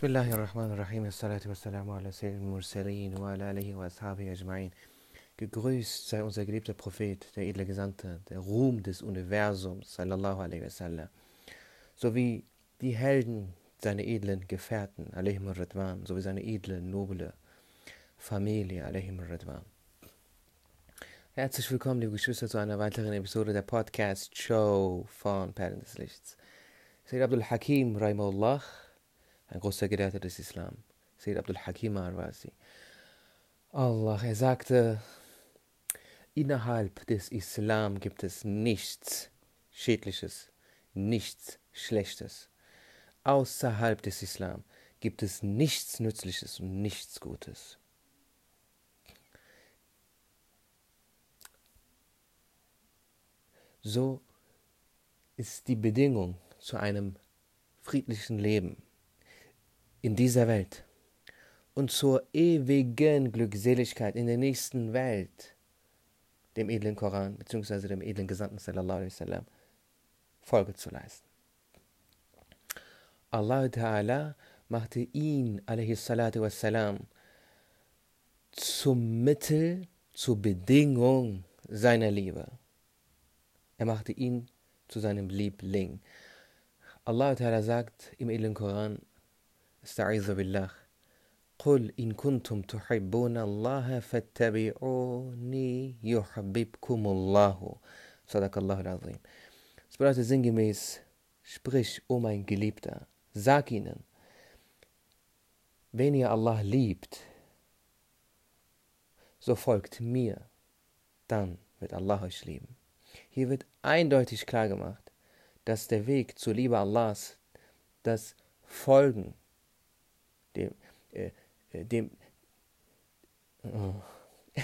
Bismillahirrahmanirrahim. Salatu wassalamu ala sayyidil mursalin wa ala alihi wa ajma'in. Gegrüßt sei unser geliebter Prophet, der edle Gesandte, der Ruhm des Universums, sallallahu alaihi wasallam, sowie die Helden, seine edlen Gefährten, alaihim radwan, sowie seine edle, noble Familie, alaihim radwan. Herzlich willkommen, liebe Geschwister, zu einer weiteren Episode der Podcast-Show von Perlen des Lichts. Sayyid Abdul Hakim, Rahimullah, ein großer Gelehrter des Islam, Sayyid Abdul Hakim Arwasi. Allah, er sagte, innerhalb des Islam gibt es nichts Schädliches, nichts Schlechtes. Außerhalb des Islam gibt es nichts Nützliches und nichts Gutes. So ist die Bedingung zu einem friedlichen Leben in dieser Welt und zur ewigen Glückseligkeit in der nächsten Welt, dem edlen Koran bzw. dem edlen Gesandten sallallahu alaihi wasallam, Folge zu leisten. Allah Ta'ala machte ihn wassalam zum Mittel, zur Bedingung seiner Liebe. Er machte ihn zu seinem Liebling. Allah Ta'ala sagt im edlen Koran, استعيذ بالله قل إن كنتم تحبون الله فاتبعوني يحببكم الله صدق الله العظيم Es bedeutet sinngemäß, sprich, o oh mein Geliebter, sag ihnen, wenn ihr Allah liebt, so folgt mir, dann wird Allah euch lieben. Hier wird eindeutig klar gemacht, dass der Weg zur Liebe Allahs das Folgen dem, äh, äh dem oh.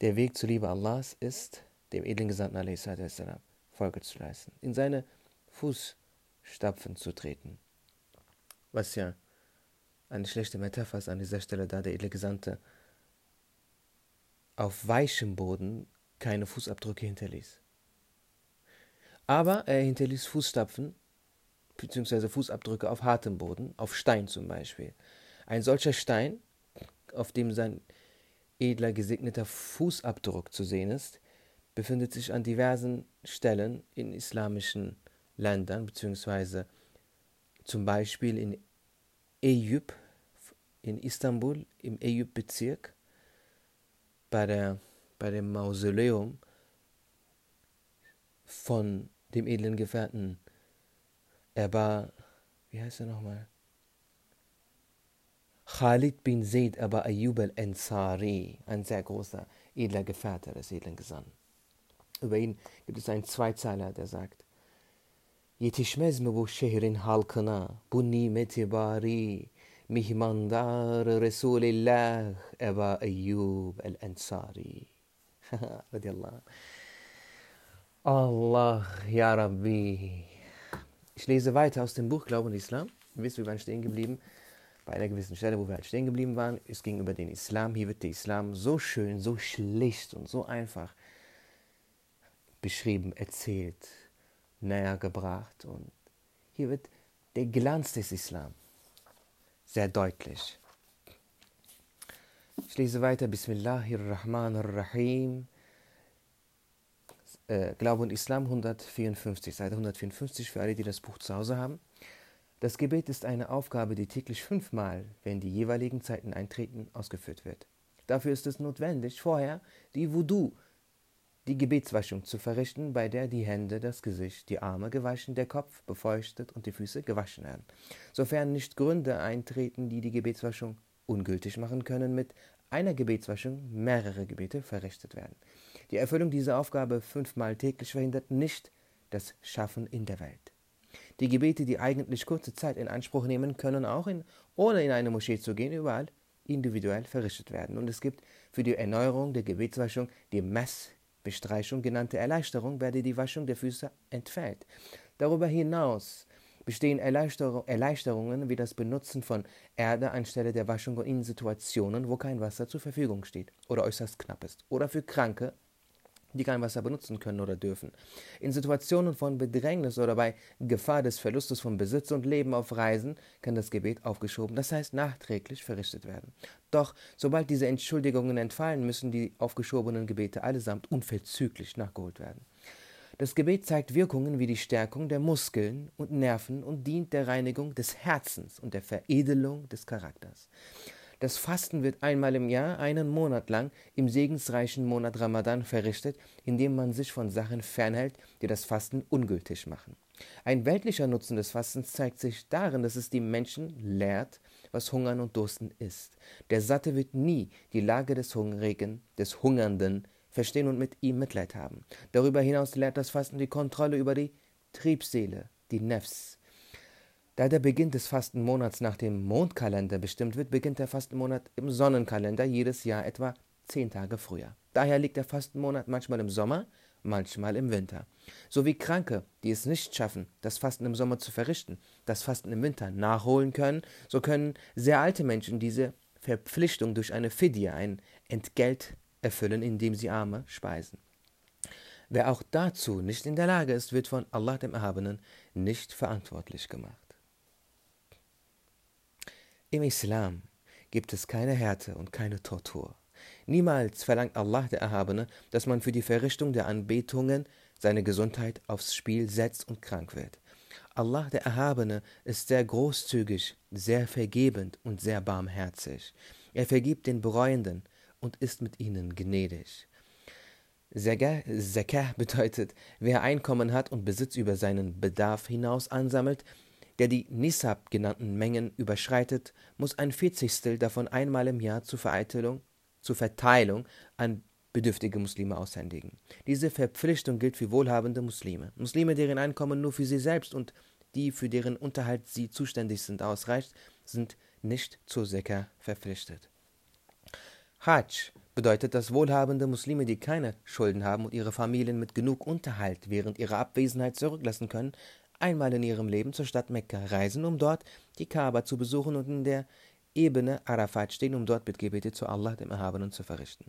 der Weg zur Liebe Allahs ist, dem edlen Gesandten a.s. Folge zu leisten, in seine Fußstapfen zu treten. Was ja eine schlechte Metapher ist an dieser Stelle, da der edle Gesandte auf weichem Boden keine Fußabdrücke hinterließ. Aber er hinterließ Fußstapfen bzw. Fußabdrücke auf hartem Boden, auf Stein zum Beispiel. Ein solcher Stein, auf dem sein edler gesegneter Fußabdruck zu sehen ist, befindet sich an diversen Stellen in islamischen Ländern, beziehungsweise zum Beispiel in Eyüp, in Istanbul, im Eyüp-Bezirk, bei, bei dem Mausoleum von dem edlen Gefährten er war, wie heißt er nochmal? Khalid bin Zaid Aba Ayyub al-Ansari, ein sehr großer, edler Gefährte des edlen Gesandten. Über ihn gibt es einen Zweizeiler, der sagt, Yetişmez mi bu şehrin halkına bu nimeti bari mihmandar Resulillah Eba Eyyub el-Ansari. Radiyallahu Allah, Ya Rabbi, ich lese weiter aus dem Buch Glauben und Islam. Ihr wisst, wir waren stehen geblieben bei einer gewissen Stelle, wo wir halt stehen geblieben waren. Es ging über den Islam. Hier wird der Islam so schön, so schlicht und so einfach beschrieben, erzählt, näher gebracht. Und hier wird der Glanz des Islam sehr deutlich. Ich lese weiter. Bismillahirrahmanirrahim äh, Glaube und Islam 154, Seite 154 für alle, die das Buch zu Hause haben. Das Gebet ist eine Aufgabe, die täglich fünfmal, wenn die jeweiligen Zeiten eintreten, ausgeführt wird. Dafür ist es notwendig, vorher die Wudu, die Gebetswaschung zu verrichten, bei der die Hände, das Gesicht, die Arme gewaschen, der Kopf befeuchtet und die Füße gewaschen werden. Sofern nicht Gründe eintreten, die die Gebetswaschung ungültig machen können, mit einer Gebetswaschung mehrere Gebete verrichtet werden. Die Erfüllung dieser Aufgabe fünfmal täglich verhindert nicht das Schaffen in der Welt. Die Gebete, die eigentlich kurze Zeit in Anspruch nehmen, können auch in, ohne in eine Moschee zu gehen, überall individuell verrichtet werden. Und es gibt für die Erneuerung der Gebetswaschung die Messbestreichung genannte Erleichterung, werde die Waschung der Füße entfällt. Darüber hinaus bestehen Erleichterungen wie das Benutzen von Erde anstelle der Waschung in Situationen, wo kein Wasser zur Verfügung steht oder äußerst knapp ist, oder für Kranke die kein Wasser benutzen können oder dürfen. In Situationen von Bedrängnis oder bei Gefahr des Verlustes von Besitz und Leben auf Reisen kann das Gebet aufgeschoben, das heißt nachträglich verrichtet werden. Doch sobald diese Entschuldigungen entfallen, müssen die aufgeschobenen Gebete allesamt unverzüglich nachgeholt werden. Das Gebet zeigt Wirkungen wie die Stärkung der Muskeln und Nerven und dient der Reinigung des Herzens und der Veredelung des Charakters. Das Fasten wird einmal im Jahr, einen Monat lang, im segensreichen Monat Ramadan verrichtet, indem man sich von Sachen fernhält, die das Fasten ungültig machen. Ein weltlicher Nutzen des Fastens zeigt sich darin, dass es die Menschen lehrt, was Hungern und Dursten ist. Der Satte wird nie die Lage des Hungrigen, des Hungernden verstehen und mit ihm Mitleid haben. Darüber hinaus lehrt das Fasten die Kontrolle über die Triebseele, die Nefs, da der Beginn des Fastenmonats nach dem Mondkalender bestimmt wird, beginnt der Fastenmonat im Sonnenkalender jedes Jahr etwa zehn Tage früher. Daher liegt der Fastenmonat manchmal im Sommer, manchmal im Winter. So wie Kranke, die es nicht schaffen, das Fasten im Sommer zu verrichten, das Fasten im Winter nachholen können, so können sehr alte Menschen diese Verpflichtung durch eine Fidya, ein Entgelt, erfüllen, indem sie Arme speisen. Wer auch dazu nicht in der Lage ist, wird von Allah dem Erhabenen nicht verantwortlich gemacht. Im Islam gibt es keine Härte und keine Tortur. Niemals verlangt Allah der Erhabene, dass man für die Verrichtung der Anbetungen seine Gesundheit aufs Spiel setzt und krank wird. Allah der Erhabene ist sehr großzügig, sehr vergebend und sehr barmherzig. Er vergibt den Bereuenden und ist mit ihnen gnädig. Zakah bedeutet, wer Einkommen hat und Besitz über seinen Bedarf hinaus ansammelt, der die Nisab genannten Mengen überschreitet, muss ein Vierzigstel davon einmal im Jahr zur zur Verteilung an bedürftige Muslime aushändigen. Diese Verpflichtung gilt für wohlhabende Muslime. Muslime, deren Einkommen nur für sie selbst und die, für deren Unterhalt sie zuständig sind, ausreicht, sind nicht zur Sekka verpflichtet. Hajj bedeutet, dass wohlhabende Muslime, die keine Schulden haben und ihre Familien mit genug Unterhalt während ihrer Abwesenheit zurücklassen können, einmal in ihrem Leben zur Stadt Mekka reisen, um dort die Kaaba zu besuchen und in der Ebene Arafat stehen, um dort Bittgebete zu Allah, dem Erhabenen, zu verrichten.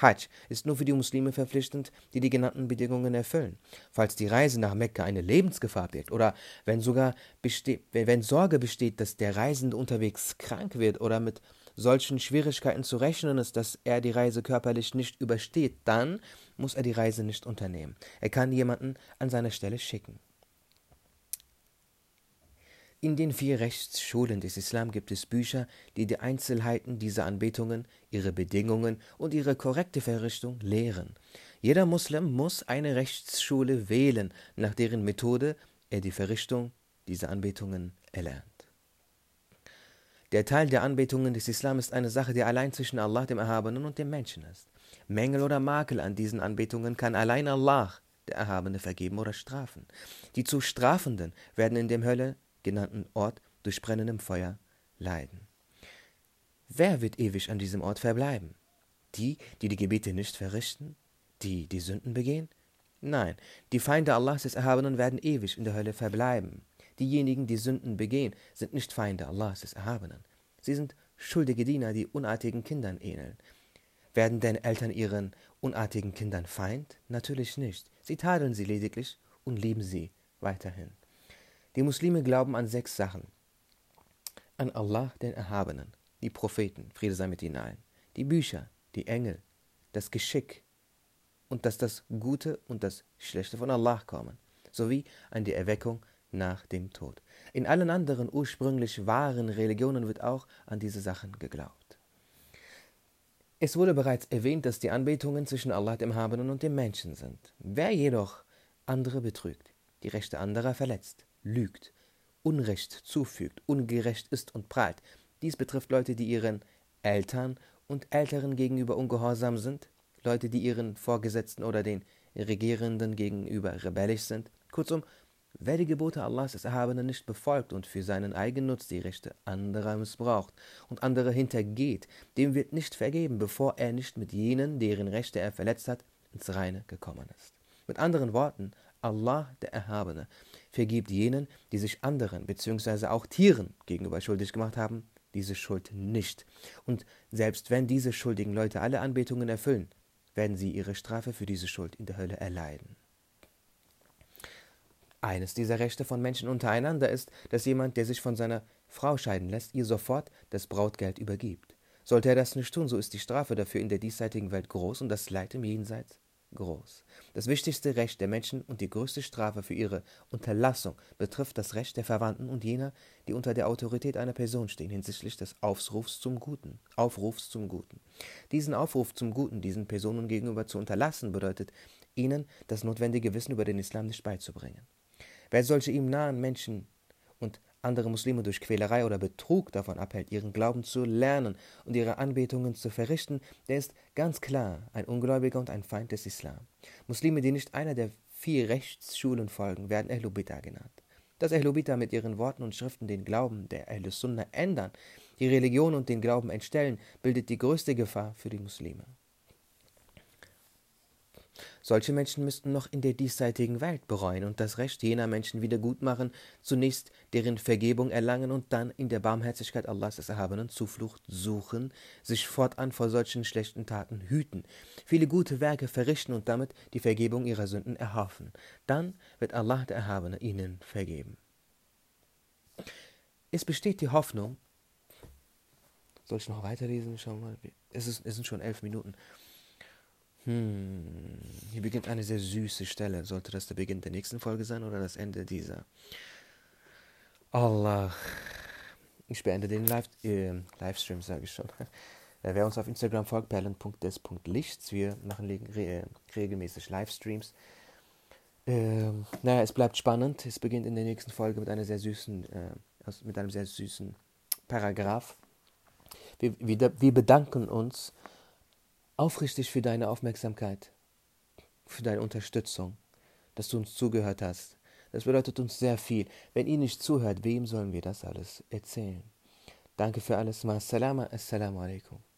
Hajj ist nur für die Muslime verpflichtend, die die genannten Bedingungen erfüllen. Falls die Reise nach Mekka eine Lebensgefahr birgt oder wenn sogar wenn Sorge besteht, dass der Reisende unterwegs krank wird oder mit solchen Schwierigkeiten zu rechnen ist, dass er die Reise körperlich nicht übersteht, dann muss er die Reise nicht unternehmen. Er kann jemanden an seine Stelle schicken. In den vier Rechtsschulen des Islam gibt es Bücher, die die Einzelheiten dieser Anbetungen, ihre Bedingungen und ihre korrekte Verrichtung lehren. Jeder Muslim muss eine Rechtsschule wählen, nach deren Methode er die Verrichtung dieser Anbetungen erlernt. Der Teil der Anbetungen des Islam ist eine Sache, die allein zwischen Allah, dem Erhabenen, und dem Menschen ist. Mängel oder Makel an diesen Anbetungen kann allein Allah, der Erhabene, vergeben oder strafen. Die zu Strafenden werden in der Hölle genannten Ort durch brennendem Feuer leiden. Wer wird ewig an diesem Ort verbleiben? Die, die die Gebete nicht verrichten? Die, die Sünden begehen? Nein, die Feinde Allahs des Erhabenen werden ewig in der Hölle verbleiben. Diejenigen, die Sünden begehen, sind nicht Feinde Allahs des Erhabenen. Sie sind schuldige Diener, die unartigen Kindern ähneln. Werden denn Eltern ihren unartigen Kindern Feind? Natürlich nicht. Sie tadeln sie lediglich und lieben sie weiterhin. Die Muslime glauben an sechs Sachen. An Allah, den Erhabenen, die Propheten, Friede sei mit ihnen allen, die Bücher, die Engel, das Geschick und dass das Gute und das Schlechte von Allah kommen, sowie an die Erweckung nach dem Tod. In allen anderen ursprünglich wahren Religionen wird auch an diese Sachen geglaubt. Es wurde bereits erwähnt, dass die Anbetungen zwischen Allah dem Habenen und dem Menschen sind. Wer jedoch andere betrügt, die Rechte anderer verletzt, lügt, Unrecht zufügt, ungerecht ist und prahlt. Dies betrifft Leute, die ihren Eltern und Älteren gegenüber ungehorsam sind, Leute, die ihren Vorgesetzten oder den Regierenden gegenüber rebellisch sind. Kurzum, wer die Gebote Allahs des Erhabenen nicht befolgt und für seinen Eigennutz die Rechte anderer missbraucht und andere hintergeht, dem wird nicht vergeben, bevor er nicht mit jenen, deren Rechte er verletzt hat, ins Reine gekommen ist. Mit anderen Worten, Allah der Erhabene vergibt jenen, die sich anderen bzw. auch Tieren gegenüber schuldig gemacht haben, diese Schuld nicht. Und selbst wenn diese schuldigen Leute alle Anbetungen erfüllen, werden sie ihre Strafe für diese Schuld in der Hölle erleiden. Eines dieser Rechte von Menschen untereinander ist, dass jemand, der sich von seiner Frau scheiden lässt, ihr sofort das Brautgeld übergibt. Sollte er das nicht tun, so ist die Strafe dafür in der diesseitigen Welt groß und das Leid im Jenseits groß. Das wichtigste Recht der Menschen und die größte Strafe für ihre Unterlassung betrifft das Recht der Verwandten und jener, die unter der Autorität einer Person stehen, hinsichtlich des Aufrufs zum Guten. Aufrufs zum Guten. Diesen Aufruf zum Guten diesen Personen gegenüber zu unterlassen, bedeutet, ihnen das notwendige Wissen über den Islam nicht beizubringen. Wer solche ihm nahen Menschen und andere Muslime durch Quälerei oder Betrug davon abhält, ihren Glauben zu lernen und ihre Anbetungen zu verrichten, der ist ganz klar ein Ungläubiger und ein Feind des Islam. Muslime, die nicht einer der vier Rechtsschulen folgen, werden Ahlubita genannt. Dass Ahlubita mit ihren Worten und Schriften den Glauben der Ahl-Sunnah ändern, die Religion und den Glauben entstellen, bildet die größte Gefahr für die Muslime. Solche Menschen müssten noch in der diesseitigen Welt bereuen und das Recht jener Menschen wiedergutmachen, zunächst deren Vergebung erlangen und dann in der Barmherzigkeit Allahs des Erhabenen Zuflucht suchen, sich fortan vor solchen schlechten Taten hüten, viele gute Werke verrichten und damit die Vergebung ihrer Sünden erhoffen. Dann wird Allah der Erhabene ihnen vergeben. Es besteht die Hoffnung, soll ich noch weiterlesen? Schau mal, es, ist, es sind schon elf Minuten. Hm, hier beginnt eine sehr süße Stelle. Sollte das der Beginn der nächsten Folge sein oder das Ende dieser? Allah. Ich beende den Live äh, Livestream, sage ich schon. Äh, wer uns auf Instagram folgt, perlen.des.lichts, wir machen re regelmäßig Livestreams. Ähm, naja, es bleibt spannend. Es beginnt in der nächsten Folge mit einer sehr süßen, äh, mit einem sehr süßen Paragraph. Wir, wir, wir bedanken uns aufrichtig für deine Aufmerksamkeit, für deine Unterstützung, dass du uns zugehört hast. Das bedeutet uns sehr viel. Wenn ihr nicht zuhört, wem sollen wir das alles erzählen? Danke für alles. Ma assalamu alaikum.